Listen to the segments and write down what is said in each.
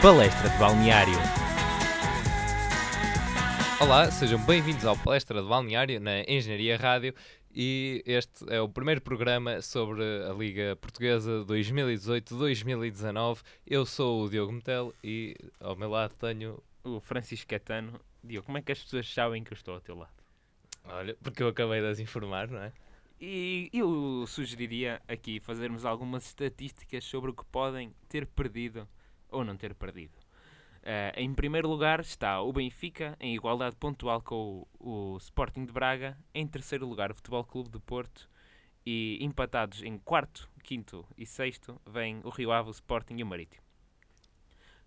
Palestra de Balneário. Olá, sejam bem-vindos ao Palestra de Balneário na Engenharia Rádio e este é o primeiro programa sobre a Liga Portuguesa 2018-2019. Eu sou o Diogo Metel e ao meu lado tenho. O Francisco Catano. Diogo, como é que as pessoas sabem que eu estou ao teu lado? Olha, porque eu acabei de as informar, não é? E eu sugeriria aqui fazermos algumas estatísticas sobre o que podem ter perdido ou não ter perdido. Uh, em primeiro lugar está o Benfica, em igualdade pontual com o, o, Sporting de Braga. Em terceiro lugar, o Futebol Clube de Porto. E empatados em quarto, quinto e sexto, vem o Rio Ave, o Sporting e o Marítimo.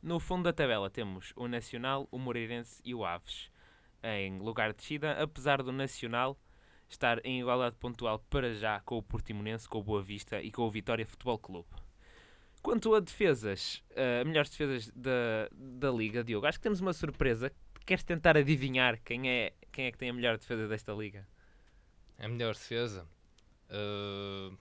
No fundo da tabela temos o Nacional, o Moreirense e o Aves. Em lugar de descida, apesar do Nacional estar em igualdade pontual para já com o Portimonense, com o Boa Vista e com o Vitória Futebol Clube. Quanto a defesas, uh, melhores defesas da, da Liga, Diogo, acho que temos uma surpresa. Queres tentar adivinhar quem é, quem é que tem a melhor defesa desta Liga? A melhor defesa? Uh,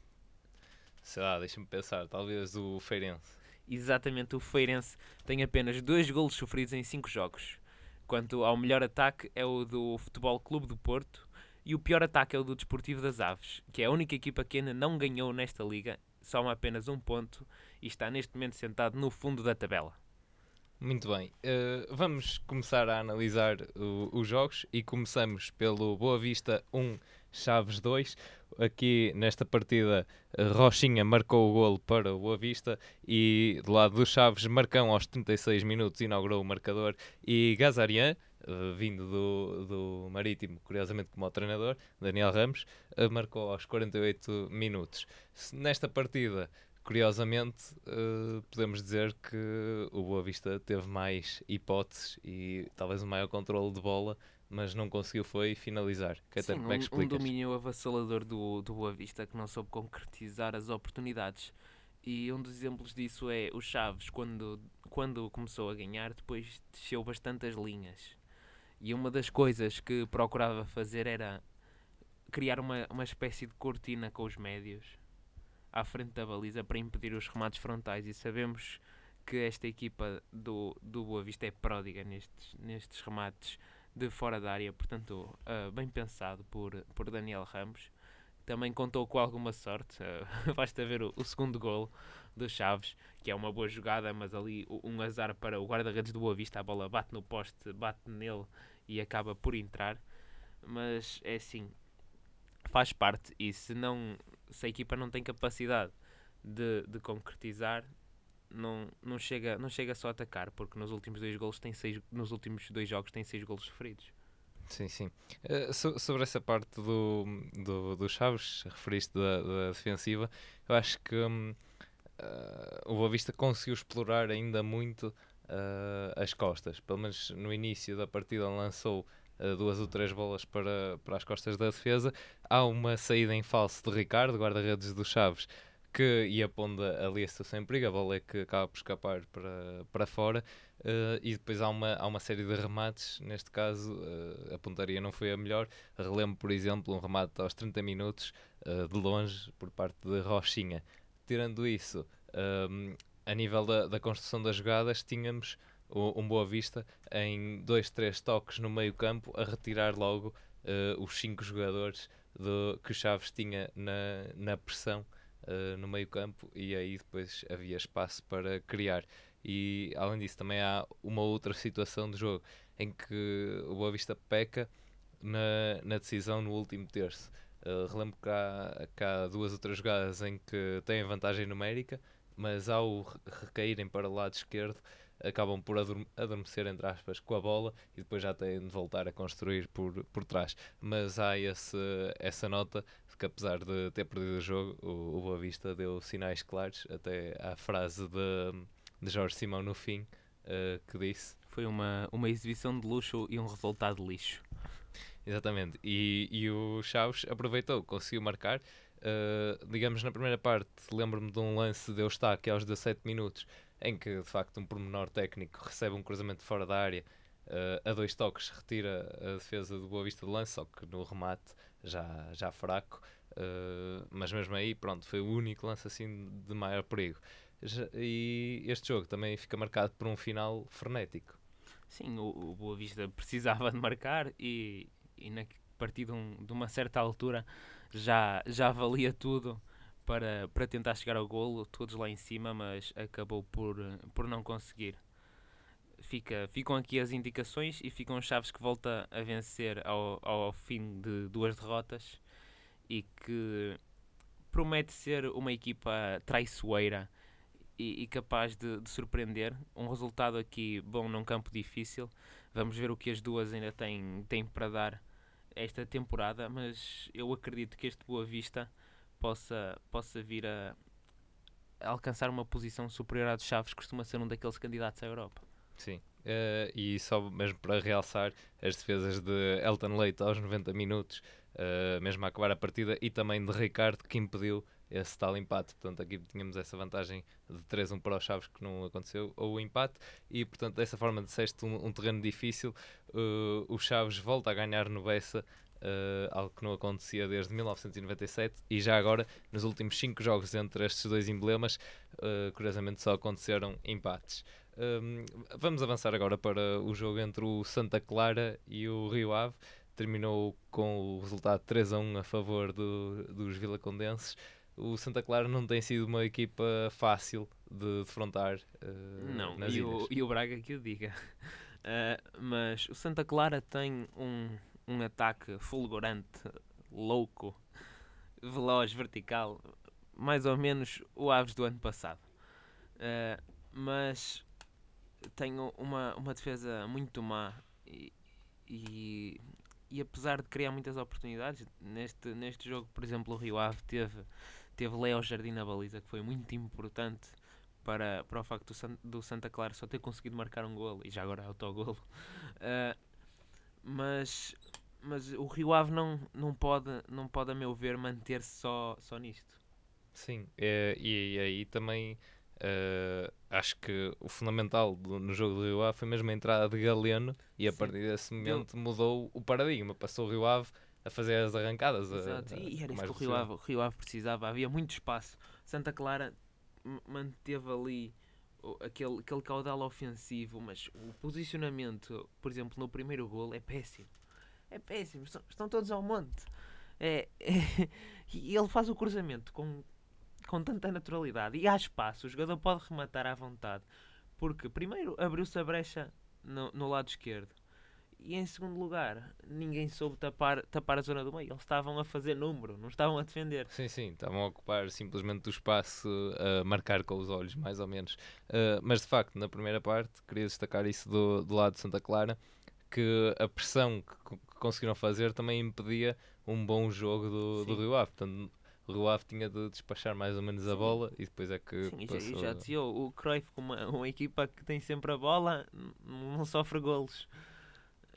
sei lá, deixa-me pensar. Talvez o Feirense. Exatamente, o Feirense tem apenas dois golos sofridos em cinco jogos. Quanto ao melhor ataque é o do Futebol Clube do Porto e o pior ataque é o do Desportivo das Aves, que é a única equipa que ainda não ganhou nesta liga, soma apenas um ponto e está neste momento sentado no fundo da tabela. Muito bem, uh, vamos começar a analisar o, os jogos e começamos pelo Boa Vista 1, Chaves 2. Aqui nesta partida, Rochinha marcou o golo para o Boa Vista e do lado dos Chaves, Marcão aos 36 minutos inaugurou o marcador e Gazarian, uh, vindo do, do Marítimo, curiosamente como o treinador, Daniel Ramos, uh, marcou aos 48 minutos. Nesta partida, curiosamente, uh, podemos dizer que o Boa Vista teve mais hipóteses e talvez um maior controle de bola, mas não conseguiu foi finalizar. Que Sim, como é que um, um domínio avassalador do, do Boa Vista que não soube concretizar as oportunidades. E um dos exemplos disso é o Chaves, quando, quando começou a ganhar, depois desceu bastante as linhas. E uma das coisas que procurava fazer era criar uma, uma espécie de cortina com os médios à frente da baliza para impedir os remates frontais. E sabemos que esta equipa do, do Boa Vista é pródiga nestes, nestes remates de fora da área, portanto, uh, bem pensado por, por Daniel Ramos. Também contou com alguma sorte, uh, basta ver o, o, segundo gol do Chaves, que é uma boa jogada, mas ali um azar para o guarda-redes do Boa Vista, a bola bate no poste, bate nele e acaba por entrar. Mas é assim, faz parte e se não se a equipa não tem capacidade de, de concretizar não, não, chega, não chega só a atacar porque nos últimos dois golos tem seis, nos últimos dois jogos tem seis golos sofridos Sim, sim. Uh, so, sobre essa parte do, do, do Chaves, referiste da, da defensiva, eu acho que um, uh, o Boa Vista conseguiu explorar ainda muito uh, as costas. Pelo menos no início da partida lançou uh, duas ou três bolas para, para as costas da defesa. Há uma saída em falso de Ricardo, guarda-redes do Chaves, que ia pondo ali a situação em perigo, a bola é que acaba por escapar para, para fora. Uh, e depois há uma, há uma série de remates, neste caso uh, a pontaria não foi a melhor. Relembro, por exemplo, um remate aos 30 minutos uh, de longe por parte de Rochinha. Tirando isso, um, a nível da, da construção das jogadas, tínhamos um Boa Vista em dois, três toques no meio campo a retirar logo uh, os cinco jogadores do, que o Chaves tinha na, na pressão uh, no meio campo e aí depois havia espaço para criar. E além disso também há uma outra situação de jogo em que o Boa Vista peca na, na decisão no último terço. Uh, relembro que há, que há duas outras jogadas em que têm vantagem numérica, mas ao recaírem para o lado esquerdo acabam por adormecer, entre aspas, com a bola e depois já têm de voltar a construir por, por trás. Mas há esse, essa nota de que, apesar de ter perdido o jogo, o, o Boa Vista deu sinais claros, até à frase de, de Jorge Simão no fim, uh, que disse. Foi uma, uma exibição de luxo e um resultado lixo. Exatamente. E, e o Chaves aproveitou, conseguiu marcar. Uh, digamos, na primeira parte, lembro-me de um lance de Eustáquio aos 17 minutos, em que de facto um pormenor técnico recebe um cruzamento fora da área uh, a dois toques, retira a defesa do Boa Vista de lance, só que no remate já, já fraco. Uh, mas mesmo aí, pronto, foi o único lance assim de maior perigo. e este jogo também fica marcado por um final frenético. Sim, o, o Boa Vista precisava de marcar e, e na partir de, um, de, uma certa altura já, já valia tudo para, para tentar chegar ao golo, todos lá em cima, mas acabou por, por não conseguir. Fica, ficam aqui as indicações e ficam os Chaves que volta a vencer ao, ao fim de duas derrotas e que promete ser uma equipa traiçoeira e, e capaz de, de, surpreender. Um resultado aqui bom num campo difícil. Vamos ver o que as duas ainda têm, têm para dar esta temporada, mas eu acredito que este Boa Vista possa, possa vir a, alcançar uma posição superior à dos Chaves, costuma ser um daqueles candidatos à Europa. Sim, uh, e só mesmo para realçar as defesas de Elton Leite aos 90 minutos, uh, mesmo a acabar a partida, e também de Ricardo, que impediu esse tal empate. Portanto, aqui tínhamos essa vantagem de 3-1 para os Chaves que não aconteceu, ou o empate, e portanto, dessa forma, disseste um, um terreno difícil. Uh, o Chaves volta a ganhar no Bessa. Uh, algo que não acontecia desde 1997 e já agora nos últimos 5 jogos entre estes dois emblemas uh, curiosamente só aconteceram empates um, vamos avançar agora para o jogo entre o Santa Clara e o Rio Ave terminou com o resultado 3 a 1 a favor do, dos Vilacondenses o Santa Clara não tem sido uma equipa fácil de defrontar. Uh, não, e o, e o, Braga que o diga. Uh, mas o Santa Clara tem um, um ataque fulgurante, louco, veloz, vertical, mais ou menos o Aves do ano passado. Uh, mas tem uma, uma defesa muito má e, e, e apesar de criar muitas oportunidades, neste, neste jogo, por exemplo, o Rio Ave teve teve Léo Jardim na baliza, que foi muito importante para, para o facto do, San, do Santa Clara só ter conseguido marcar um golo e já agora é autogolo. Uh, mas, mas o Rio Ave não, não, pode, não pode, a meu ver, manter-se só, só nisto. Sim, é, e, aí também uh, acho que o fundamental do, no jogo do Rio Ave foi mesmo a entrada de Galeno e a Sim. partir desse momento mudou o paradigma. Passou o Rio Ave a fazer as arrancadas. Exato, a, a, e era isso que o Rio, Ave, Rio Ave precisava, havia muito espaço. Santa Clara manteve ali aquele, aquele caudal ofensivo, mas o posicionamento, por exemplo, no primeiro gol é péssimo. É péssimo, estão, estão todos ao monte. É, é, e ele faz o cruzamento com, com tanta naturalidade e há espaço, o jogador pode rematar à vontade. Porque primeiro abriu-se a brecha no, no lado esquerdo e em segundo lugar, ninguém soube tapar, tapar a zona do meio. Eles estavam a fazer número, não estavam a defender. Sim, sim, estavam a ocupar simplesmente o espaço, a marcar com os olhos, mais ou menos. Uh, mas de facto, na primeira parte, queria destacar isso do, do lado de Santa Clara, que a pressão que, que conseguiram fazer também impedia um bom jogo do, do Rio Ave. Portanto, o Rio Ave tinha de despachar mais ou menos a bola e depois é que. Sim, passou... já, já dizia o Cruyff, uma, uma equipa que tem sempre a bola, não sofre golos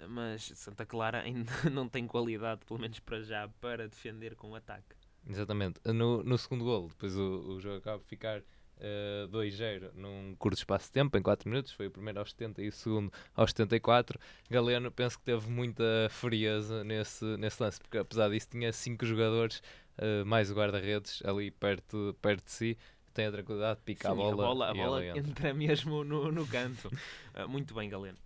mas Santa Clara ainda não tem qualidade, pelo menos para já, para defender com o ataque. Exatamente. No, no segundo gol, depois o, o jogo acaba de ficar uh, eh, 2-0 num curto espaço de tempo, em 4 minutos. Foi o primeiro aos 70 e o segundo aos 74. Galeno, penso que teve muita frieza nesse, nesse lance, porque apesar disso tinha 5 jogadores, uh, mais o guarda-redes, ali perto, perto de si tem a tranquilidade de picar Sim, a bola. A bola, a bola entra. entra mesmo no, no canto. Uh, muito bem, Galeno.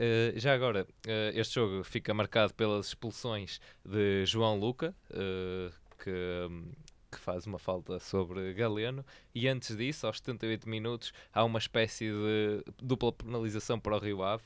Uh, já agora, uh, este jogo fica marcado pelas expulsões de João Luca, uh, que, um, que, faz uma falta sobre Galeno, e antes disso, aos 78 minutos, há uma espécie de dupla penalização para o Rio Ave.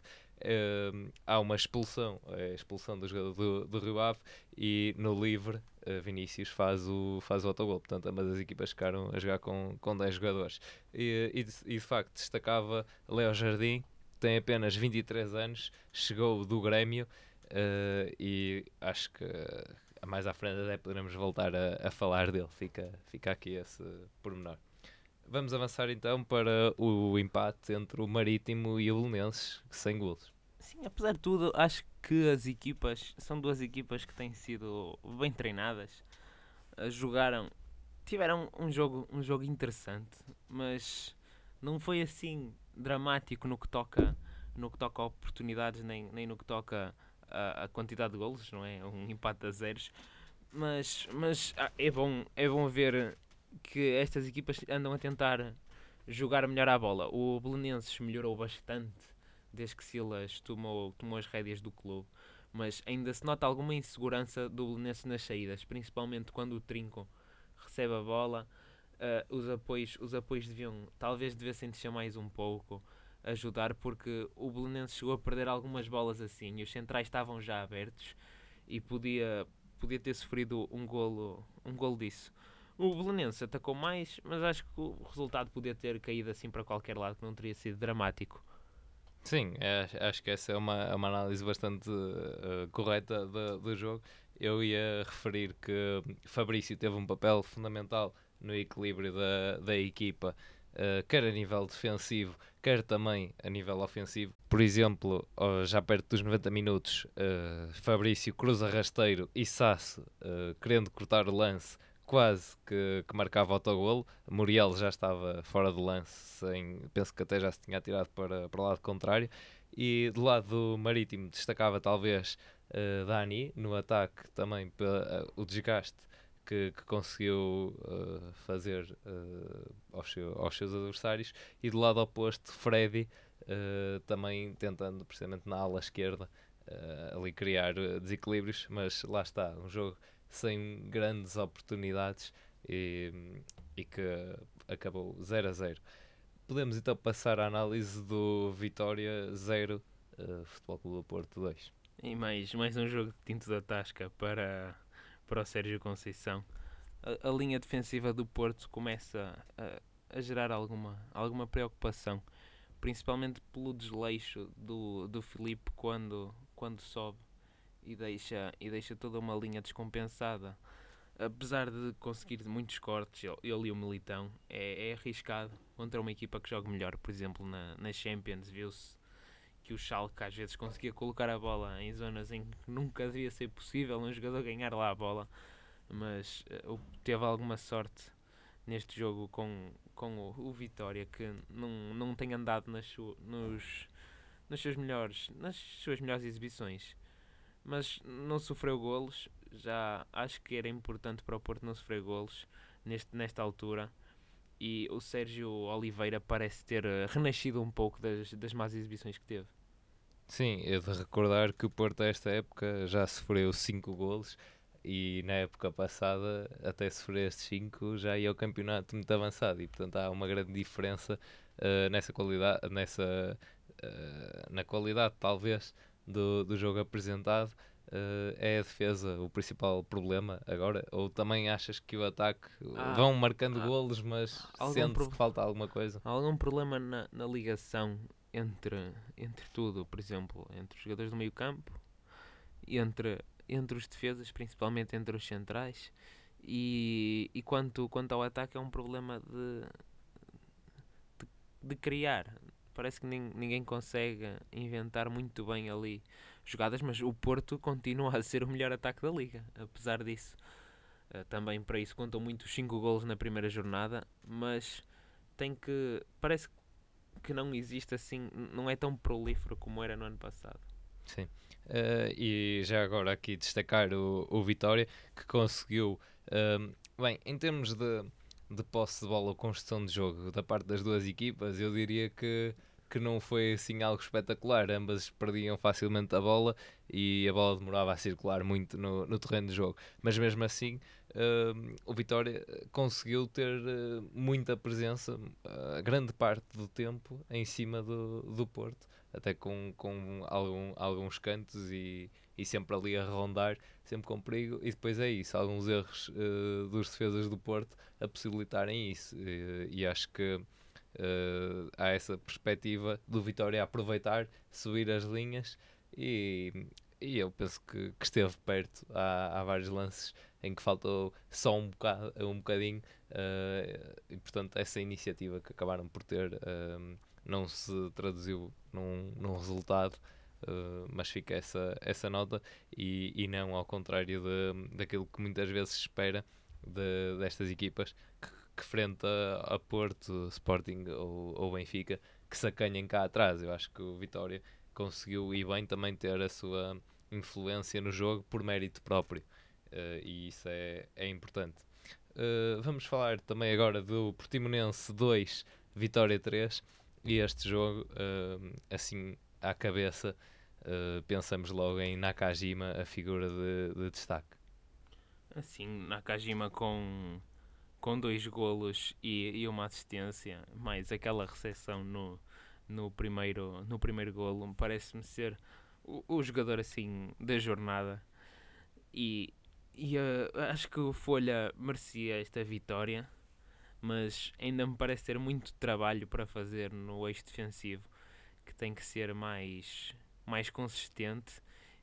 há uma expulsão, a expulsão do jogador do, do Rio Ave, e no livre, Vinícius faz o, faz o autogol. Portanto, ambas as equipas ficaram a jogar com, com 10 jogadores. E, e, e de facto, destacava Léo Jardim, tem apenas 23 anos, chegou do Grêmio uh, e acho que mais à frente até poderemos voltar a, a, falar dele. Fica, fica aqui esse pormenor. Vamos avançar então para o empate entre o Marítimo e o Belenenses, sem golos. Sim, apesar de tudo, acho que as equipas são duas equipas que têm sido bem treinadas. Jogaram, tiveram um jogo, um jogo interessante, mas não foi assim dramático no que toca no que toca a oportunidades nem, nem no que toca a, a quantidade de golos, não é? Um empate a zeros. Mas, mas ah, é, bom, é bom ver que estas equipas andam a tentar jogar melhor à bola. O Belenenses melhorou bastante desde que Silas tomou, tomou as rédeas do clube, mas ainda se nota alguma insegurança do Belenenses nas saídas, principalmente quando o Trinco recebe a bola. Uh, os, apoios, os apoios deviam, talvez devessem descer mais um pouco, ajudar, porque o Belenenses chegou a perder algumas bolas assim e os centrais estavam já abertos e podia, podia ter sofrido um golo, um golo disso. O Belenenses atacou mais, mas acho que o resultado podia ter caído assim para qualquer lado, que não teria sido dramático. Sim, é, acho que essa é uma, uma análise bastante uh, correta do, do jogo. Eu ia referir que Fabrício teve um papel fundamental no equilíbrio da, da equipa, uh, quer a nível defensivo, quer também a nível ofensivo. Por exemplo, já perto dos 90 minutos, uh, Fabrício cruza rasteiro e Sasso, uh, querendo cortar o lance, quase que, que marcava o autogolo. Muriel já estava fora do lance, sem, penso que até já se tinha tirado para, para o lado contrário. E do lado do Marítimo destacava talvez uh, Dani no ataque também uh, o desgaste que, que conseguiu uh, fazer aos, seu, aos, seus adversários. E do lado oposto, Freddy também tentando precisamente na ala esquerda ali criar desequilíbrios, mas lá está, um jogo sem grandes oportunidades e, e que acabou 0 a 0. Podemos então passar à análise do Vitória 0, uh, Futebol Clube do Porto 2. E mais, mais um jogo de tinto da tasca para, para o Sérgio Conceição. A, a linha defensiva do Porto começa a, a, gerar alguma, alguma preocupação, principalmente pelo desleixo do, do Filipe quando, quando sobe e deixa, e deixa toda uma linha descompensada. Apesar de conseguir muitos cortes, ele e o Militão, é, é arriscado contra uma equipa que joga melhor. Por exemplo, na, na Champions, viu-se que o Schalke às vezes conseguia colocar a bola em zonas em que nunca devia ser possível um jogador ganhar lá a bola, mas uh, teve alguma sorte neste jogo com, com o, o Vitória que não, não tem andado nas, nos, nas suas melhores nas suas melhores exibições mas não sofreu golos. Já acho que era importante para o Porto não sofrer golos neste, nesta altura. E o Sérgio Oliveira parece ter uh, renascido um pouco das, das más exibições que teve. Sim, é de recordar que o Porto, a esta época, já sofreu 5 golos e na época passada, até sofrer estes 5, já ia ao campeonato muito avançado e, portanto, há uma grande diferença uh, nessa qualidade, nessa, uh, na qualidade, talvez, do, do jogo apresentado uh, é a defesa o principal problema agora? Ou também achas que o ataque ah, vão marcando ah, golos, mas sente que falta alguma coisa? Há algum problema na, na ligação entre, entre tudo, por exemplo, entre os jogadores do meio campo, entre, entre os defesas, principalmente entre os centrais, e, e quanto, quanto ao ataque é um problema de, de, de criar, parece que ninguém consegue inventar muito bem ali jogadas, mas o Porto continua a ser o melhor ataque da liga, apesar disso. Uh, também para isso contam muito os 5 golos na primeira jornada, mas tem que. Parece que não existe assim, não é tão prolífero como era no ano passado. Sim. Uh, e já agora aqui destacar o, o Vitória que conseguiu, uh, bem, em termos de de posse de bola ou construção de jogo da parte das duas equipas, eu diria que, que não foi assim algo espetacular. Ambas perdiam facilmente a bola e a bola demorava a circular muito no, no terreno de jogo. Mas mesmo assim, uh, o Vitória conseguiu ter uh, muita presença, uh, grande parte do tempo, em cima do, do Porto, até com, com algum, alguns cantos e e sempre ali a rondar, sempre com perigo. E depois é isso, alguns erros uh, dos defesas do Porto a possibilitarem isso. E acho que uh, há essa perspectiva do Vitória aproveitar, subir as linhas e, e eu penso que, que esteve perto. Há, há, vários lances em que faltou só um, bocado, um bocadinho e portanto essa iniciativa que acabaram por ter não se traduziu num, num resultado Uh, mas fica essa, essa nota e, e não ao contrário de, daquilo que muitas vezes se espera de, destas equipas que, que frente a, a, Porto, Sporting ou, ou Benfica que se acanhem cá atrás. Eu acho que o Vitória conseguiu e bem também ter a sua influência no jogo por mérito próprio uh, e isso é, é importante. Uh, vamos falar também agora do Portimonense 2, Vitória 3 e este jogo, uh, assim à cabeça, pensamos logo em Nakajima, a figura de, de destaque. Assim, Nakajima com, com dois golos e, e uma assistência, mais aquela recepção no, no, primeiro, no primeiro golo, parece-me ser o, o, jogador assim da jornada. E, e uh, acho que o Folha merecia esta vitória mas ainda me parece ter muito trabalho para fazer no eixo defensivo, que tem que ser mais, mais consistente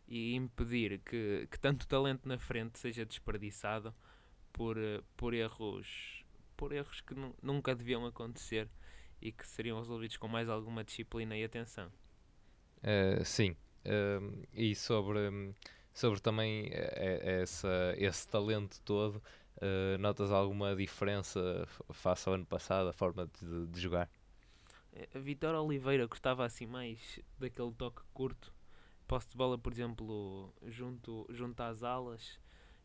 e impedir que, que tanto talento na frente seja desperdiçado por, por erros por erros que nunca deviam acontecer e que seriam resolvidos com mais alguma disciplina e atenção. Uh, sim, uh, e sobre, sobre também eh, essa, esse talento todo, Uh, notas alguma diferença face ao ano passado, a forma de, de jogar? Eh, a Vitória Oliveira gostava assim mais daquele toque curto, posse de bola, por exemplo, junto, junto às alas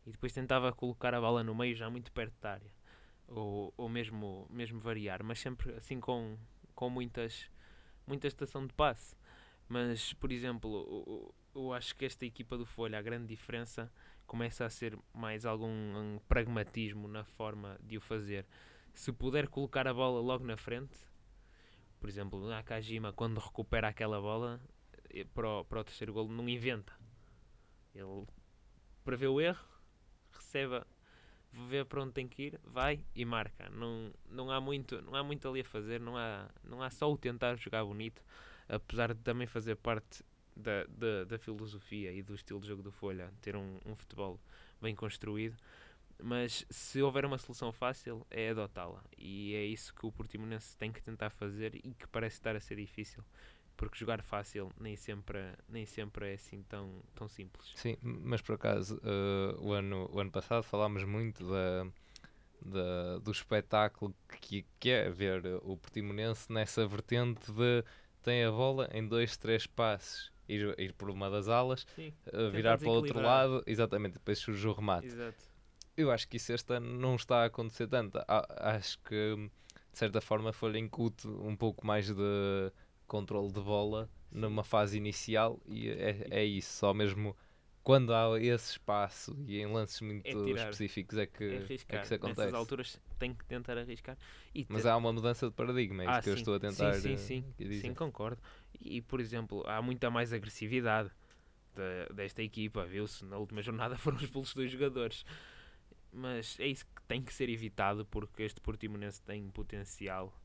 e depois tentava colocar a bola no meio já muito perto da área, ou, ou mesmo, mesmo variar, mas sempre assim com, com muitas, muita estação de passe. Mas, por exemplo, eu, eu acho que esta equipa do Folha, a grande diferença começa a ser mais algum um pragmatismo na forma de o fazer. Se puder colocar a bola logo na frente, por exemplo, Nakajima, quando recupera aquela bola eh, para o, para o terceiro golo, não inventa. Ele prevê o erro, recebe, vê para onde tem que ir, vai e marca. Não, não, há muito, não há muito ali a fazer, não há, não há só o tentar jogar bonito, apesar de também fazer parte da, da, da, filosofia e do estilo de jogo do Folha, ter um, um futebol bem construído. Mas se houver uma solução fácil, é adotá-la. E é isso que o Portimonense tem que tentar fazer e que parece estar a ser difícil. Porque jogar fácil nem sempre, nem sempre é assim tão, tão simples. Sim, mas por acaso, uh, o, ano, o ano passado falámos muito da, da, do espetáculo que, que é ver o Portimonense nessa vertente de tem a bola em dois, três passes ir, ir por uma das alas, uh, virar para o outro lado, exatamente, depois surge o remate. Exato. Eu acho que isso este ano não está a acontecer tanto. acho que, de certa forma, foi incute um pouco mais de controle de bola numa fase inicial e é, é isso, só mesmo quando há esse espaço e em lances muito é específicos é que, é, é, que isso acontece. Nessas alturas tem que tentar arriscar. Mas há uma mudança de paradigma, é isso ah, que sim. eu estou a tentar sim, sim, sim. sim, concordo. E, por exemplo, há muita mais agressividade de, desta equipa. Viu-se na última jornada foram expulsos dois jogadores. Mas é isso que tem que ser evitado porque este Portimonense tem potencial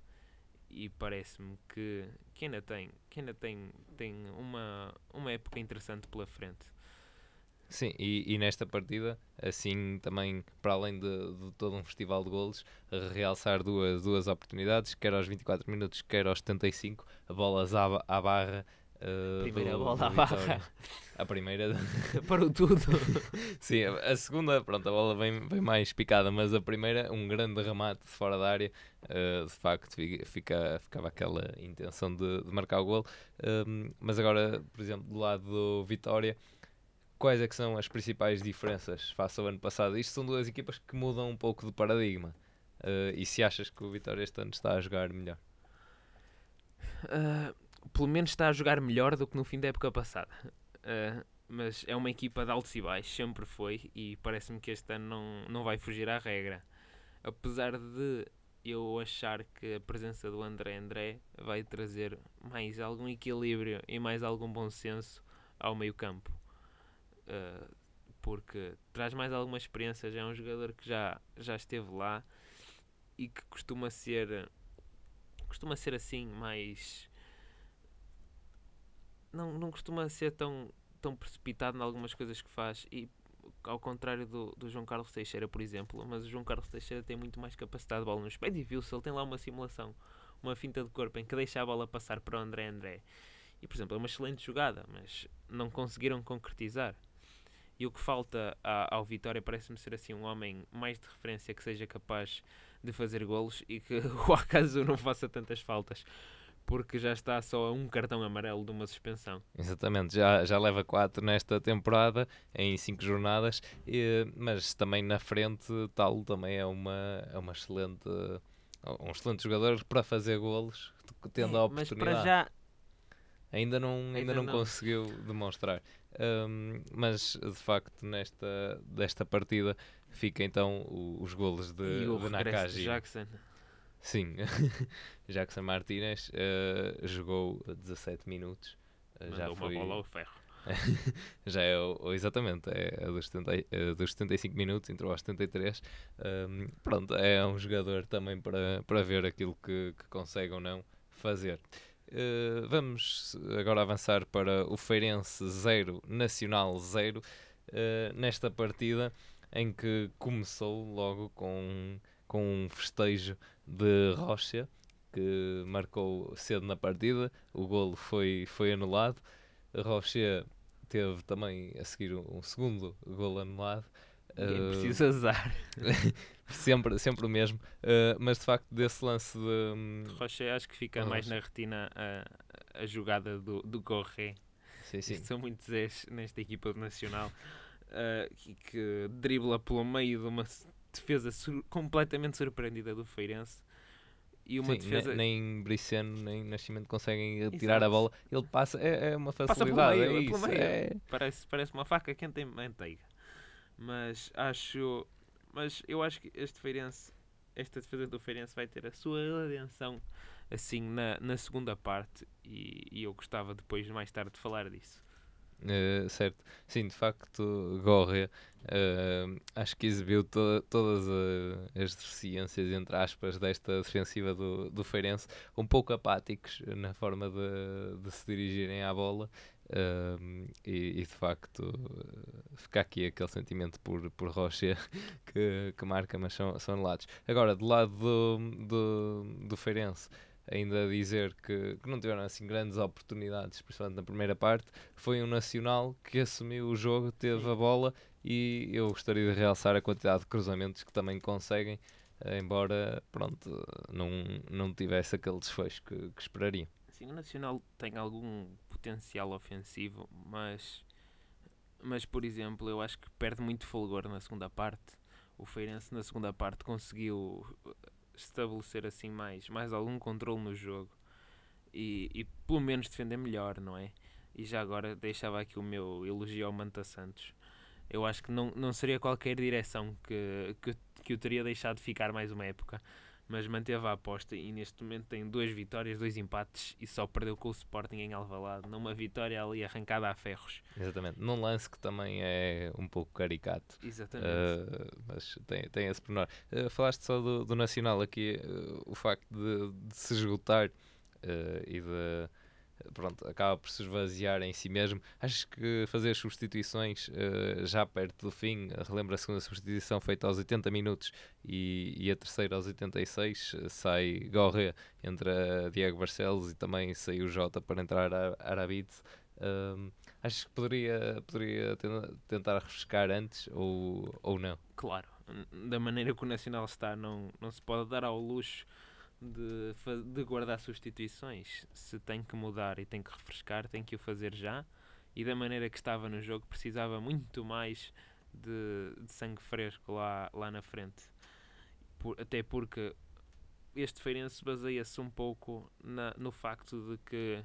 e parece-me que, que ainda tem, que ainda tem, tem uma, uma época interessante pela frente. Sim, e, e, nesta partida, assim também, para além de, de, todo um festival de golos, realçar duas, duas oportunidades, quer aos 24 minutos, quer aos 75, a bola à, à barra. Uh, primeira do, bola do à barra. A primeira. Parou tudo. Sim, a, a, segunda, pronto, a bola vem, vem mais picada, mas a primeira, um grande remate de fora da área, uh, de facto, fica, ficava aquela intenção de, de marcar o gol. Uh, mas agora, por exemplo, do lado do Vitória quais é que são as principais diferenças face ao ano passado? Isto são duas equipas que mudam um pouco de paradigma. Uh, e se achas que o Vitória este ano está a jogar melhor? Pelo menos está a jogar melhor do que no fim da época passada. Uh, mas é uma equipa de altos e baixos, sempre foi, e parece-me que este ano não, não vai fugir à regra. Apesar de eu achar que a presença do André André vai trazer mais algum equilíbrio e mais algum bom senso ao meio campo. Uh, porque traz mais alguma experiência, já é um jogador que já, já esteve lá e que costuma ser costuma ser assim mais não, não costuma ser tão, tão precipitado em algumas coisas que faz e ao contrário do, do João Carlos Teixeira, por exemplo, mas o João Carlos Teixeira tem muito mais capacidade de bola nos pés e viu-se, ele tem lá uma simulação, uma finta de corpo em que deixa a bola passar para o André André. E, por exemplo, é uma excelente jogada, mas não conseguiram concretizar. E o que falta a, ao Vitória parece-me ser assim um homem mais de referência que seja capaz de fazer golos e que o acaso não faça tantas faltas. Porque já está só a um cartão amarelo de uma suspensão. Exatamente, já, já leva 4 nesta temporada, em 5 jornadas, e, mas também na frente, tal também é uma, é uma excelente um excelente jogador para fazer golos, tendo É, a mas oportunidade. para já, Ainda não, ainda Ainda não, não. conseguiu demonstrar. Um, mas de facto, nesta desta partida, fica então o- os golos de, e o de de Jackson. Sim, Jackson Martinez eh, jogou 17 minutos. eh, já Mandou foi, uma bola ao ferro. já é o, exatamente, é dos, 70, e- eh, dos 75 minutos, entrou aos 73. Um, pronto, é um jogador também para, para ver aquilo que, que consegue ou não fazer. Eh, vamos agora avançar para o Feirense 0, Nacional 0, eh, nesta partida em que começou logo com, com um festejo de Rocha, que marcou cedo na partida, o golo foi, foi anulado. Rocha teve também a seguir um, um segundo golo anulado. E é Eh, preciso azar. sempre, sempre o mesmo, eh, mas de facto desse lance de, hum, Rocha, acho que fica mais na retina a, a jogada do, do Corré. sim, sim. Isto São muitos Zés nesta equipa do Nacional ah, que, que dribla pelo meio de uma defesa sur- completamente surpreendida do Feirense. E uma Sim, defesa. nem Briciano nem Nascimento conseguem tirar a bola. Ele passa, é, é uma Passa facilidade. meio, é isso, é- Parece, parece uma faca quente em manteiga. Mas acho. Mas eu acho que este Feirense, esta defesa do Feirense vai ter a sua redenção assim na, na segunda parte e, e eu gostava depois mais tarde de falar disso. Eh, certo, sim, de facto, Gorria eh, acho que exibiu to- todas a- as deficiências, entre aspas, desta defensiva do, do Feirense, um pouco apáticos na forma de, de se dirigirem à bola. eh, e, e, de facto eh, fica aqui aquele sentimento por, por Rocher que, que marca, mas são, são anulados. Agora, do lado do, do, do Feirense, ainda dizer que, que não tiveram assim grandes oportunidades, principalmente na primeira parte, foi um Nacional que assumiu o jogo, teve a bola e eu gostaria de realçar a quantidade de cruzamentos que também conseguem, eh, embora pronto, não, não tivesse aquele desfecho que, que esperaria. Sim, o Nacional tem algum potencial ofensivo, mas, mas por exemplo, eu acho que perde muito fulgor na segunda parte. O Feirense na segunda parte conseguiu estabelecer assim mais, mais algum controle no jogo e, e pelo menos defender melhor, não é? E já agora deixava aqui o meu elogio ao Manta Santos. Eu acho que não, não seria qualquer direção que, que, que o teria deixado ficar mais uma época mas manteve a aposta e neste momento tem duas vitórias, dois empates e só perdeu com o Sporting em Alvalade, numa vitória ali arrancada a ferros. Exatamente, num lance que também é um pouco caricato. Exatamente. Uh, mas tem, tem esse pormenor. Uh, falaste só do, do Nacional aqui, uh, o facto de, de se esgotar e de. Pronto, acaba por se esvaziar em si mesmo. Acho que fazer as substituições uh, já perto do fim, relembra a segunda substituição feita aos 80 minutos e, e a terceira aos 86, uh, sai Gorre, entra Diego Barcelos e também saiu Jota para entrar a Arabide. Um, acho que poderia, poderia ten- tentar refrescar antes ou, ou não. Claro, da maneira que o Nacional está, não, não se pode dar ao luxo de, de guardar substituições. Se tem que mudar e tem que refrescar, tem que o fazer já. E da maneira que estava no jogo, precisava muito mais de, de sangue fresco lá, lá na frente. Por- até porque este Feirense baseia-se um pouco na, no facto de que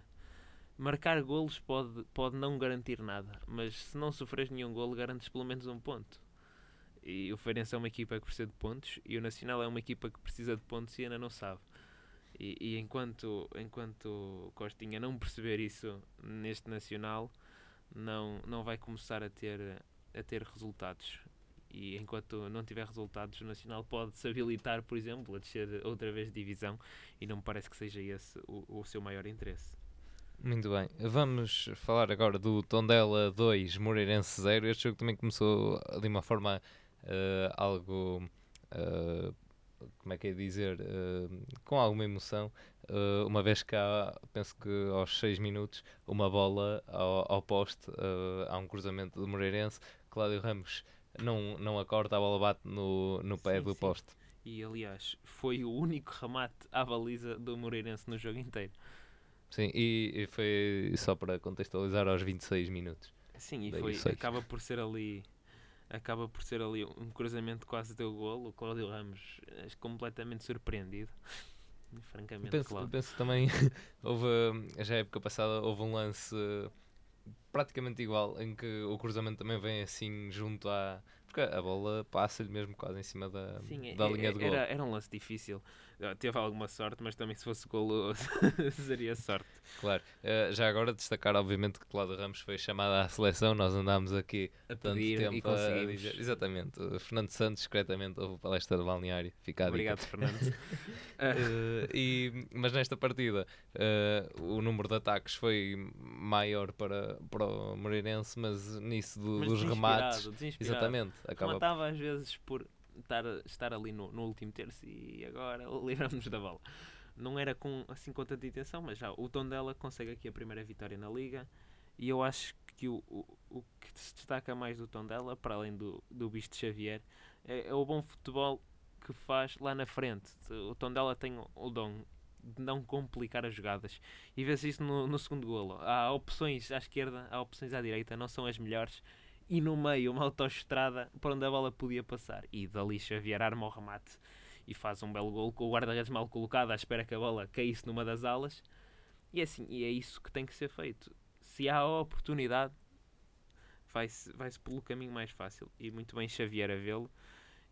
marcar golos pode, pode não garantir nada, mas se não sofres nenhum golo, garantes pelo menos um ponto. E o Feirense é uma equipa que precisa de pontos e o Nacional é uma equipa que precisa de pontos e ainda não sabe. E, e enquanto, enquanto Costinha não perceber isso neste Nacional, não, não vai começar a ter, a ter resultados. E enquanto não tiver resultados, o Nacional pode se habilitar, por exemplo, a descer outra vez de divisão e não me parece que seja esse o, o seu maior interesse. Muito bem, vamos falar agora do Tondela 2, Moreirense 0. Este jogo também começou de uma forma algo, eh, como é que é dizer, eh, com alguma emoção, eh, uma vez que há, penso que aos 6 minutos, uma bola ao, ao poste, eh, há um cruzamento do Moreirense, Cláudio Ramos não, não acorda, a bola bate no, no pé Sim, do sim. poste. E aliás, foi o único remate à baliza do Moreirense no jogo inteiro. Sim, e, e foi só para contextualizar aos 26 minutos. Sim, e foi, acaba por ser ali acaba por ser ali um cruzamento quase deu golo. O Cláudio Ramos é completamente surpreendido. Francamente, penso, Cláudio. penso também, houve, já época passada, houve um lance uh, praticamente igual, em que o cruzamento também vem assim junto à. Porque a bola passa-lhe mesmo quase em cima da, Sim, da é- linha de gol. era, era um lance difícil. Ah, Teve alguma sorte, mas também se fosse golo seria sorte. Claro. Uh, já agora destacar, obviamente, que Cláudio Ramos foi chamado à seleção. Nós andámos aqui A tanto pedir e tempo a conseguimos. dizer. Exatamente. O Fernando Santos, discretamente, houve palestra de balneário. Fica a dica. Obrigado, Fernando. Eh, e, mas nesta partida eh, o número de ataques foi maior para, para o Moreirense, mas nisso do- mas dos remates, desesperado. exatamente, acaba Rematava às vezes por estar, estar ali no, no último terço e agora livramos da bola. Não era com, assim com tanta intenção, mas já o Tondela consegue aqui a primeira vitória na Liga e eu acho que o, o, o que se destaca mais do Tondela, para além do, do Bicho de Xavier, é, é o bom futebol que faz lá na frente. O Tondela tem o- o dom de não complicar as jogadas e vê-se isso no, no segundo golo. Há opções à esquerda, há opções à direita, não são as melhores e no meio uma autoestrada para onde a bola podia passar. E dali Xavier arma o remate e faz um belo gol com o guarda-redes mal colocado à espera que a bola caísse numa das alas. E é assim, e é isso que tem que ser feito. Se há a oportunidade, vai-se vai -se pelo caminho mais fácil. E muito bem Xavier a vê-lo.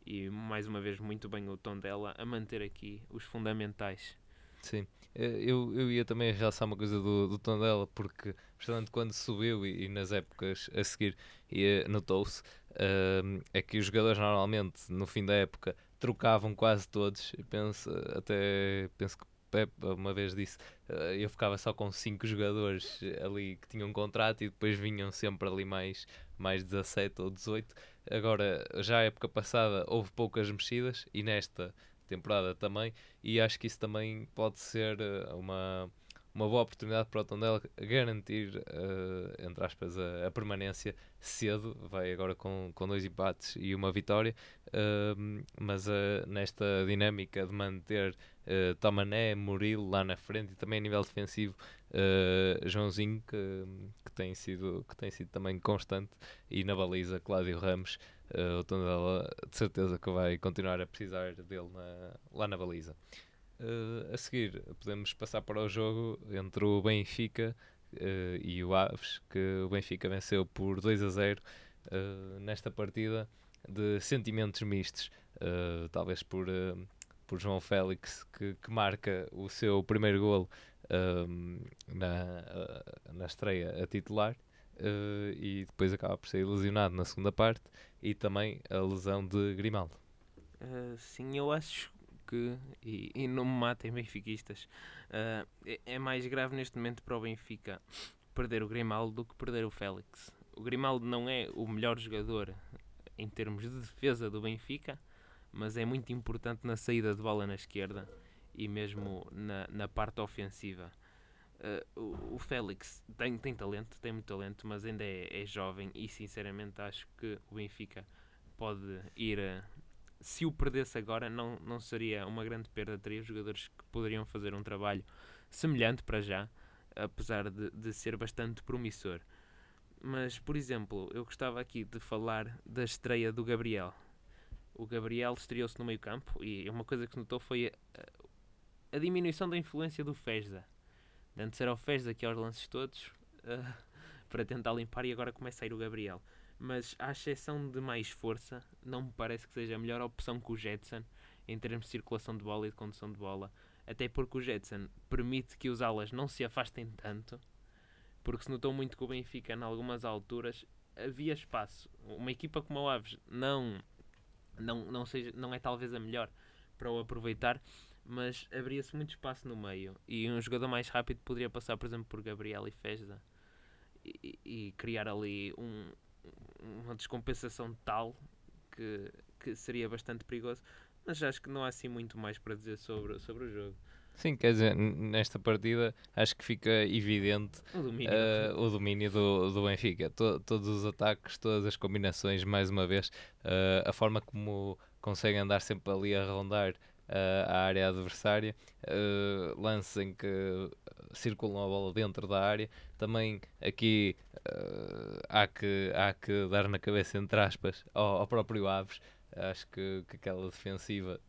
E mais uma vez, muito bem o tom dela a manter aqui os fundamentais. Sim, Eh, eu, eu ia também realçar uma coisa do, do Tondela, porque portanto, quando subiu e, e nas épocas a seguir eh, notou-se, ehm, é que os jogadores normalmente no fim da época trocavam quase todos. Penso, até penso que Pep uma vez disse, eh, eu ficava só com 5 jogadores ali que tinham um contrato e depois vinham sempre ali mais, mais 17 ou 18. Agora, já a época passada houve poucas mexidas e nesta temporada também, e acho que isso também pode ser eh, uma, uma boa oportunidade para o Tondela garantir, eh, entre aspas, a, a permanência cedo. Vai agora com, com dois empates e uma vitória, ehm, mas eh, nesta dinâmica de manter eh, Tomané, Murilo lá na frente e também a nível defensivo, Joãozinho, que, que, tem sido, que tem sido também constante, e na baliza, Cláudio Ramos. Uh, o Tondela de certeza que vai continuar a precisar dele na- lá na baliza. Uh, a seguir, podemos passar para o jogo entre o Benfica uh, e o Aves, que o Benfica venceu por 2 a 0 uh, nesta partida de sentimentos mistos, talvez por, por João Félix, que, que marca o seu primeiro golo na, na estreia a titular. Uh, e depois acaba por ser ilusionado na segunda parte e também a lesão de Grimaldo. Uh, sim, eu acho que, e, e não me matem benfiquistas, uh, é, é mais grave neste momento para o Benfica perder o Grimaldo do que perder o Félix. O Grimaldo não é o melhor jogador em termos de defesa do Benfica, mas é muito importante na saída de bola na esquerda e mesmo na, na parte ofensiva. Uh, o, o Félix tem, tem talento, tem muito talento, mas ainda é, é jovem e sinceramente acho que o Benfica pode ir a, se o perdesse agora não, não seria uma grande perda, teria jogadores que poderiam fazer um trabalho semelhante para já, apesar de, de ser bastante promissor. Mas, por exemplo, eu gostava aqui de falar da estreia do Gabriel. O Gabriel estreou-se no meio campo e uma coisa que se notou foi a, a diminuição da influência do Fezda. Antes era o Fezda que aos lances todos uh, para tentar limpar e agora começa a ir o Gabriel mas à exceção de mais força, não me parece que seja a melhor opção que o Jetson em termos de circulação de bola e de condução de bola. Até porque o Jetson permite que os alas não se afastem tanto, porque se notou muito que o Benfica, em algumas alturas, havia espaço. Uma equipa como o Aves não, não, não, seja, não é talvez a melhor para o aproveitar, mas abria-se muito espaço no meio. E um jogador mais rápido poderia passar, por exemplo, por Gabriel e Fezda e, e criar ali um, uma descompensação tal que, que seria bastante perigoso. Mas acho que não há assim muito mais para dizer sobre, sobre o jogo. Sim, quer dizer, nesta partida acho que fica evidente O domínio. uh, o domínio do, do Benfica. To, todos os ataques, todas as combinações, mais uma vez, uh, a forma como conseguem andar sempre ali a rondar uh, a área adversária, lance em que circulam a bola dentro da área. Também aqui uh, há, que, há que dar na cabeça, entre aspas, ao, ao próprio Aves. Acho que, que aquela defensiva,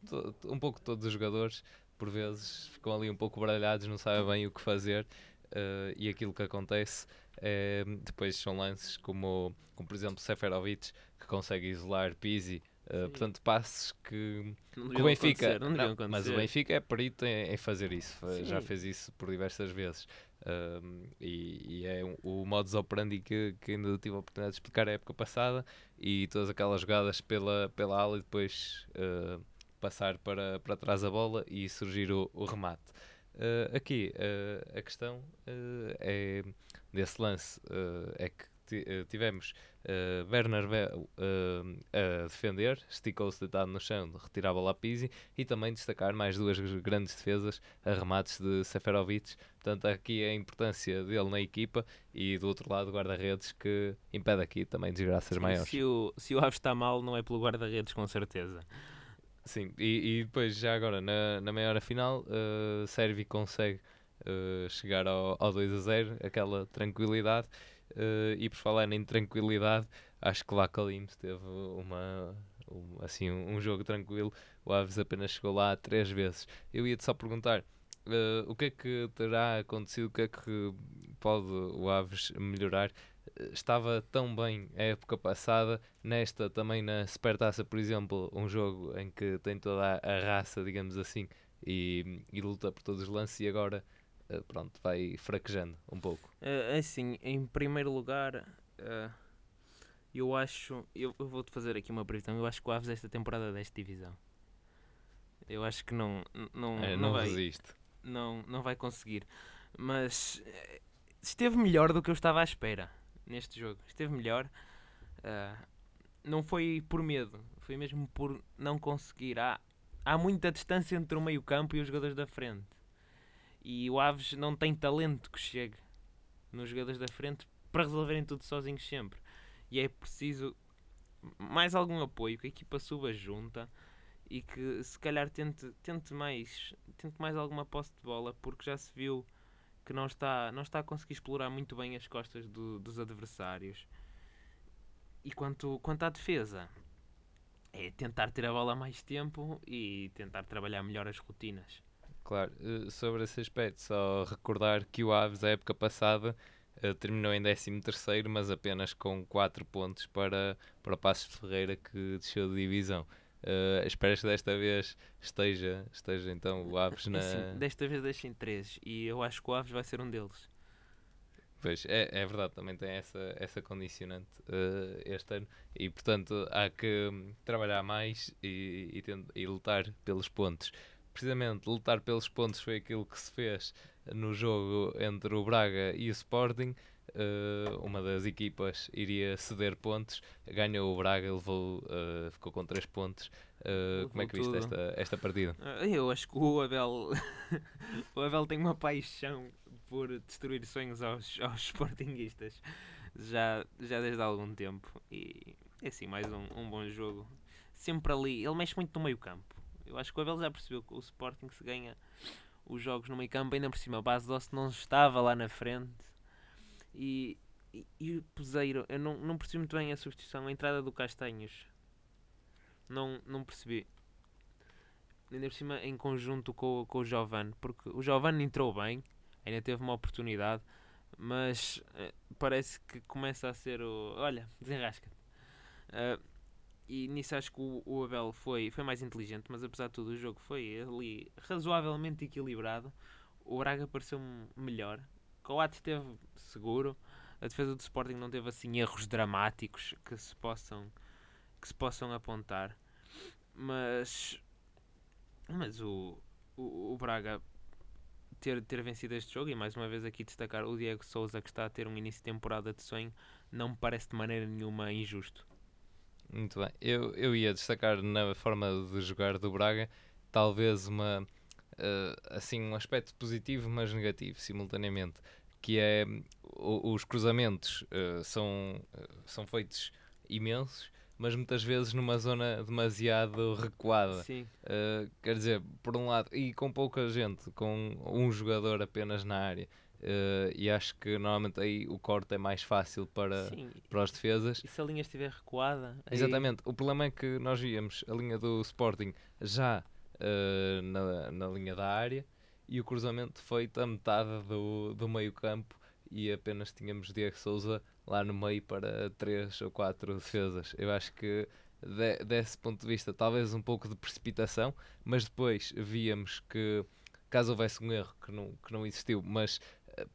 um pouco todos os jogadores, por vezes ficam ali um pouco baralhados, não sabem bem o que fazer. Uh, e aquilo que acontece é, depois são lances como, como por exemplo Seferovic que consegue isolar Pizzi Uh, portanto, passes que, que o Benfica. Não não, mas o Benfica é perito em, em fazer isso. Sim. Já fez isso por diversas vezes. Uh, e, e, é um, o modus operandi que, que ainda tive a oportunidade de explicar a época passada. E todas aquelas jogadas pela, pela ala e depois uh, passar para, para trás a bola e surgir o, o remate. Uh, aqui a questão é desse lance é que eh, tivemos uh, Werner Be uh, a defender, esticou-se deitado no chão, retirava lá Pizzi e também destacar mais duas grandes defesas a remates de Seferovic. Portanto, aqui a importância dele na equipa e do outro lado, guarda-redes que impede aqui também desgraças maiores. Se o, se o Aves está mal, não é pelo guarda-redes, com certeza. Sim, e, e, depois, já agora, na, na meia hora final, uh, Servi consegue uh, chegar ao, ao 2 a 0, aquela tranquilidade. Uh, e por falar em tranquilidade, acho que lá Kalim teve uma, um, assim, um, jogo tranquilo. O Aves apenas chegou lá três vezes. Eu ia-te só perguntar uh, o que é que terá acontecido, o que é que pode o Aves melhorar. Estava tão bem a época passada, nesta também na Supertaça, por exemplo, um jogo em que tem toda a, raça, digamos assim, e, e luta por todos os lances, e agora pronto, vai fraquejando um pouco. Uh, assim, em primeiro lugar, uh, eu acho. Eu, eu vou-te fazer aqui uma previsão. Eu acho que o Aves esta temporada desta divisão. Eu acho que não. Não, é, não, não vai, resiste. Não, não vai conseguir. Mas esteve melhor do que eu estava à espera neste jogo. Esteve melhor. Uh, não foi por medo, foi mesmo por não conseguir. Há, há muita distância entre o meio-campo e os jogadores da frente. E o Aves não tem talento que chegue nos jogadores da frente para resolverem tudo sozinhos sempre. E é preciso mais algum apoio, que a equipa suba junta e que se calhar tente, tente mais tente mais alguma posse de bola porque já se viu que não está, não está a conseguir explorar muito bem as costas do, dos adversários. E quanto, quanto à defesa, é tentar ter a bola mais tempo e tentar trabalhar melhor as rotinas. Claro, uh, sobre esse aspecto, só recordar que o Aves, a época passada, uh, terminou em 13, mas apenas com 4 pontos para, para o Passos de Ferreira, que desceu de divisão. Uh, espero que desta vez esteja, esteja então o Aves na. Sim, desta vez deixem 3 e eu acho que o Aves vai ser um deles. Pois, é, é verdade, também tem essa, essa condicionante uh, este ano e portanto há que trabalhar mais e, e, e lutar pelos pontos precisamente lutar pelos pontos foi aquilo que se fez no jogo entre o Braga e o Sporting. Uh, uma das equipas iria ceder pontos, ganhou o Braga, levou, uh, ficou com 3 pontos. Uh, como é que viste esta, esta partida? eu acho que o Abel, o Abel tem uma paixão por destruir sonhos aos, aos sportinguistas já, já desde há algum tempo. E é assim, mais um, um bom jogo. Sempre ali, ele mexe muito no meio campo eu acho que o Abel já percebeu que o Sporting se ganha os jogos no meio campo, ainda por cima. A base doce não estava lá na frente. E, e, e o Peseiro, eu não, não percebi muito bem a substituição, a entrada do Castanhos. Não, não percebi. Ainda por cima em conjunto com, com o Giovanni, porque o Giovanni entrou bem, ainda teve uma oportunidade, mas uh, parece que começa a ser o. Olha, desenrasca-te. Uh, e nisso acho que o, o, Abel foi, foi mais inteligente, mas apesar de tudo o jogo foi ali razoavelmente equilibrado. O Braga pareceu melhor. Coates esteve seguro. A defesa do Sporting não teve assim erros dramáticos que se possam, que se possam apontar. Mas, mas o, o, o Braga ter, ter vencido este jogo, e mais uma vez aqui destacar o Diego Souza que está a ter um início de temporada de sonho, não me parece de maneira nenhuma injusto. Muito bem. Eu, eu ia destacar na forma de jogar do Braga, talvez uma uh, assim um aspecto positivo, mas negativo simultaneamente, que é o, os cruzamentos uh, são, uh, são feitos imensos, mas muitas vezes numa zona demasiado recuada. Sim. Uh, quer dizer, por um lado, e com pouca gente, com um jogador apenas na área. Uh, e acho que normalmente aí o corte é mais fácil para, Sim. para os defesas. E se a linha estiver recuada? aí- Exatamente. O problema é que nós víamos a linha do Sporting já uh, na, na linha da área e o cruzamento feito a metade do, do meio campo e apenas tínhamos Diego Souza lá no meio para três ou quatro defesas. Eu acho que de- desse ponto de vista talvez um pouco de precipitação, mas depois víamos que caso houvesse um erro que não, que não existiu, mas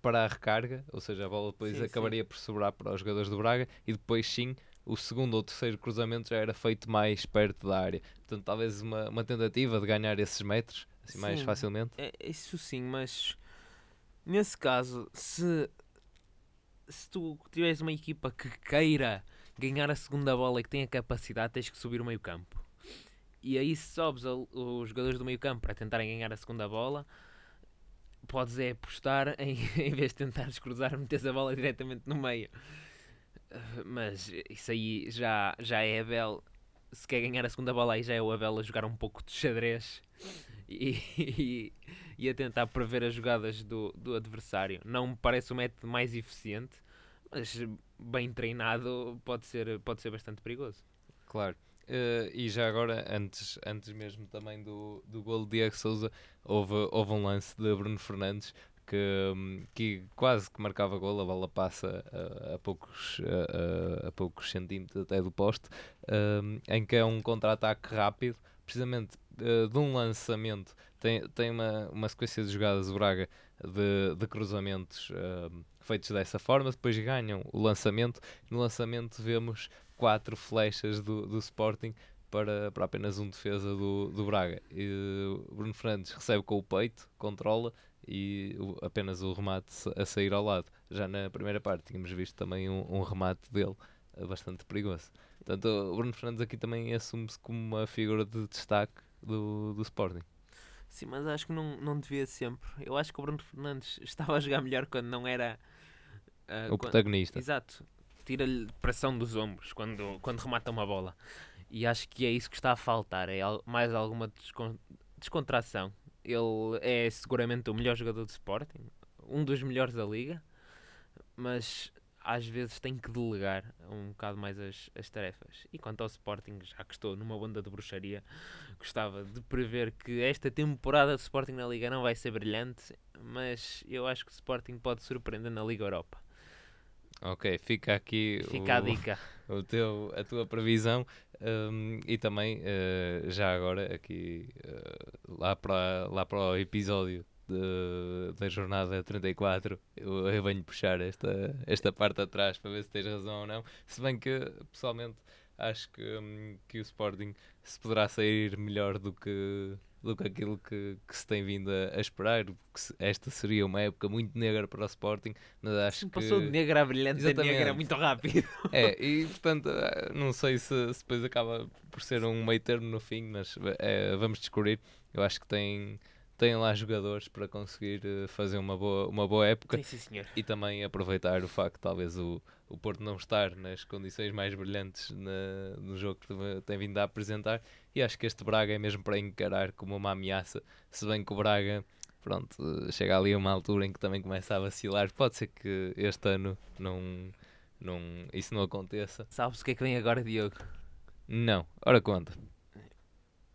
para a recarga, ou seja, a bola depois Sim, sim. acabaria por sobrar para os jogadores do Braga e depois sim o segundo ou terceiro cruzamento já era feito mais perto da área. Portanto, talvez uma, uma tentativa de ganhar esses metros assim mais Sim. facilmente. É, isso sim, mas nesse caso, se, se tu tiveres uma equipa que queira ganhar a segunda bola e que tenha capacidade, tens que subir o meio campo. E aí se sobes os jogadores do meio campo para tentarem ganhar a segunda bola, podes é apostar em, em vez de tentares cruzar, meteres a bola diretamente no meio. Mas isso aí já, já é Abel. Se quer ganhar a segunda bola, aí já é o Abel a jogar um pouco de xadrez e, e, e a tentar prever as jogadas do, do adversário. Não me parece o método mais eficiente, mas bem treinado pode ser, pode ser bastante perigoso. Claro. Eh, e já agora, antes, antes mesmo também do, do gol de Diego Souza, houve, houve um lance de Bruno Fernandes que, hum, que quase que marcava gol, a bola passa a, a poucos, a, a- a poucos centímetros até do poste, hum, em que é um contra-ataque rápido, precisamente eh, de um lançamento. Tem, tem uma, uma sequência de jogadas do Braga de, de cruzamentos hum, feitos dessa forma, depois ganham o lançamento. No lançamento vemos quatro flechas do, do Sporting para, para apenas um defesa do, do Braga. E o Bruno Fernandes recebe com o peito, controla e o- apenas o remate a sair ao lado. Já na primeira parte tínhamos visto também um, um remate dele eh, bastante perigoso. Portanto, o Bruno Fernandes aqui também assume-se como uma figura de destaque do, do Sporting. Sim, mas acho que não, não devia sempre. Eu acho que o Bruno Fernandes estava a jogar melhor quando não era. ah, o quan- protagonista. Exato. Tira-lhe pressão dos ombros quando, quando remata uma bola. E acho que é isso que está a faltar. É mais alguma descon- descontração. Ele é seguramente o melhor jogador de Sporting. Um dos melhores da liga. Mas às vezes tem que delegar um bocado mais as, as tarefas. E quanto ao Sporting, já que estou numa onda de bruxaria, gostava de prever que esta temporada de Sporting na Liga não vai ser brilhante, mas eu acho que o Sporting pode surpreender na Liga Europa. Ok, fica aqui Fica a o, dica. o teu, a tua previsão hum, e também eh, já agora aqui eh, lá, para, lá para o episódio de- da jornada 34 eu, eu venho puxar esta, esta parte atrás para ver se tens razão ou não se bem que pessoalmente acho que, hum, que o Sporting se poderá sair melhor do que do que aquilo que, que se tem vindo a, a esperar se- esta seria uma época muito negra para o Sporting mas acho que Passou de negra a brilhante a negra muito rápido. é, e portanto, eh, não sei se, se depois acaba por ser um meio termo no fim, mas eh, vamos descobrir. Eu acho que tem, tem lá jogadores para conseguir eh, fazer uma boa, uma boa época Sim, sim, e também aproveitar o facto de talvez o, o Porto não estar nas condições mais brilhantes na- no jogo que tem- tem vindo a apresentar. E acho que este Braga é mesmo para encarar como uma ameaça, se bem que o Braga. Pronto, eh, chega ali a uma altura em que também começa a vacilar. Pode ser que este ano não, não, isso não aconteça. Sabes o que é que vem agora, Diogo? Não, ora conta.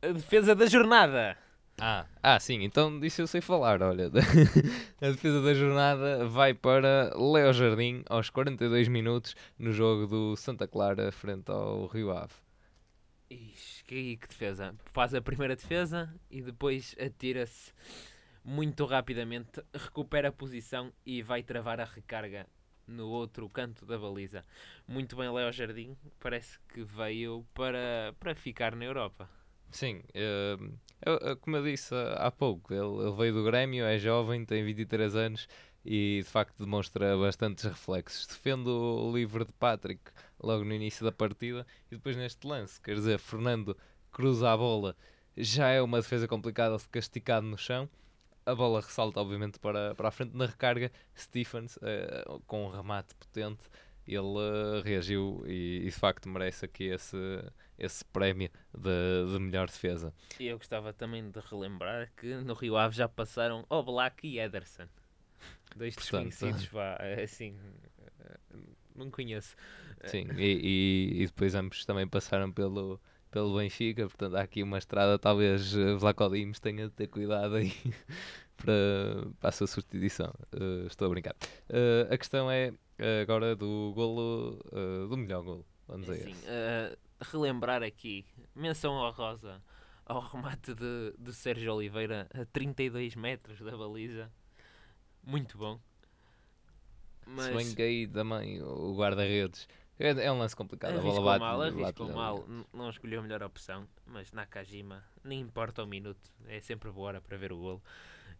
A defesa da jornada. Ah, ah, sim, então disso eu sei falar. Olha, a defesa da jornada vai para Leo Jardim aos 42 minutos no jogo do Santa Clara frente ao Rio Ave. Ixi, que, que defesa. Faz a primeira defesa e depois atira-se muito rapidamente, recupera a posição e vai travar a recarga no outro canto da baliza. Muito bem, Léo Jardim. Parece que veio para, para ficar na Europa. Sim, eh, eu- eu- como eu disse há há pouco, ele, ele veio do Grêmio, é jovem, tem 23 anos e de facto demonstra bastantes reflexos. Defende o livre de Patrick logo no início da partida e depois neste lance, quer dizer, Fernando cruza a bola, já é uma defesa complicada, fica esticado no chão. A bola ressalta, obviamente, para, para a frente na recarga. Stephens, eh, com um remate potente, ele uh, reagiu e, e, de facto merece aqui esse, esse prémio de, de melhor defesa. E eu gostava também de relembrar que no Rio Ave já passaram Oblak e Ederson. Dois Portanto, desconhecidos, vá, assim, não conheço. Sim, e, e, e, depois ambos também passaram pelo, pelo Benfica, portanto há aqui uma estrada, talvez Vlaco Dimos tenha de ter cuidado aí para, para a sua substituição. Uh, estou a brincar. Uh, a questão é uh, agora do golo, do melhor golo. Vamos a Sim, relembrar aqui, menção honrosa ao remate de, de Sérgio Oliveira a 32 metros da baliza. Muito bom. Mas... Se bem que aí também o guarda-redes é, é, um lance complicado. Arriscou a bola bate, mal, arriscou bate mal. Não escolheu a melhor opção, mas Nakajima, nem importa o minuto, é sempre boa hora para ver o golo.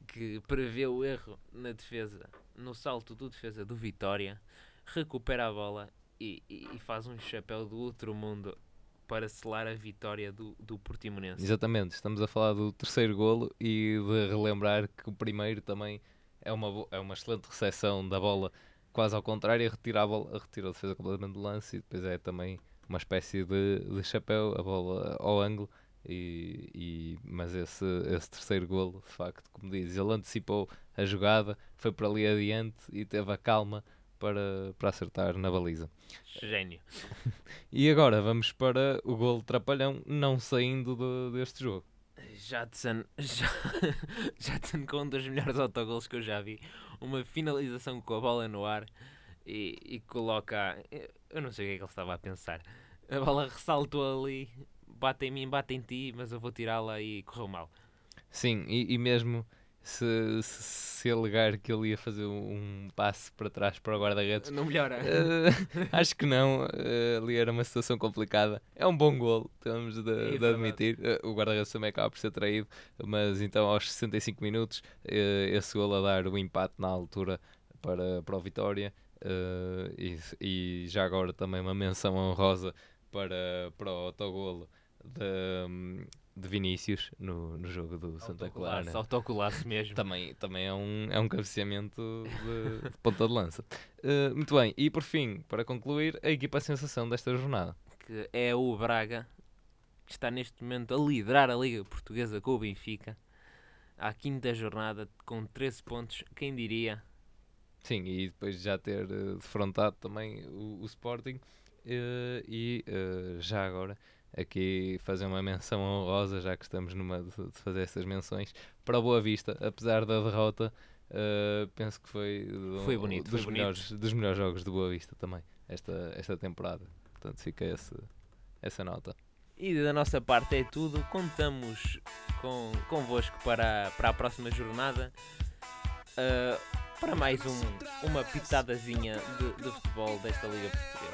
Que prevê o erro na defesa, no salto do defesa do Vitória, recupera a bola e, e, e faz um chapéu do outro mundo para selar a vitória do, do Portimonense. Exatamente, estamos a falar do terceiro golo e de relembrar que o primeiro também é uma, é uma excelente recepção da bola quase ao contrário, retira a bola, retira a defesa completamente do lance e depois é também uma espécie de, de chapéu, a bola ao ângulo. E, e, mas esse, esse terceiro golo, de facto, como diz, ele antecipou a jogada, foi para ali adiante e teve a calma para, para acertar na baliza. Gênio. e agora vamos para o golo trapalhão, não saindo de, deste jogo. Jadson, Jadson com um dos melhores autogolos que eu já vi. Uma finalização com a bola no ar e, e coloca. Eu não sei o que é que ele estava a pensar. A bola ressaltou ali, bate em mim, bate em ti, mas eu vou tirá-la e correu mal. Sim, e, e mesmo se, se, se alegar que ele ia fazer um passe para trás para o guarda-redes. Não melhora. Uh, acho que não. Uh, ali era uma situação complicada. É um bom golo, temos de, é, de admitir. Uh, o guarda-redes também acaba por ser traído, mas então aos 65 minutos, esse golo a dar o empate na altura para, para o Vitória. E, e, já agora também uma menção honrosa para, para o autogolo de, de Vinícius no, no jogo do Santa Clara. Autocolasse mesmo. também, também é um, é um cabeceamento de, de ponta de lança. Uh, muito bem, e por fim, para concluir, a equipa sensação desta jornada. Que é o Braga, que está neste momento a liderar a Liga Portuguesa com o Benfica. À quinta jornada, com 13 pontos, quem diria? Sim, e depois de já ter uh, defrontado também o, o Sporting, uh, e já agora aqui fazer uma menção honrosa, já que estamos numa de, de fazer essas menções, para o Boa Vista, apesar da derrota, uh, penso que foi, foi bonito, dos, foi melhores, bonito. dos melhores jogos do Boa Vista também, esta, esta temporada. Portanto, fica esse, essa nota. E da nossa parte é tudo. Contamos com, convosco para, para a próxima jornada. Uh, para mais um, uma pitadazinha de, de futebol desta Liga Portuguesa.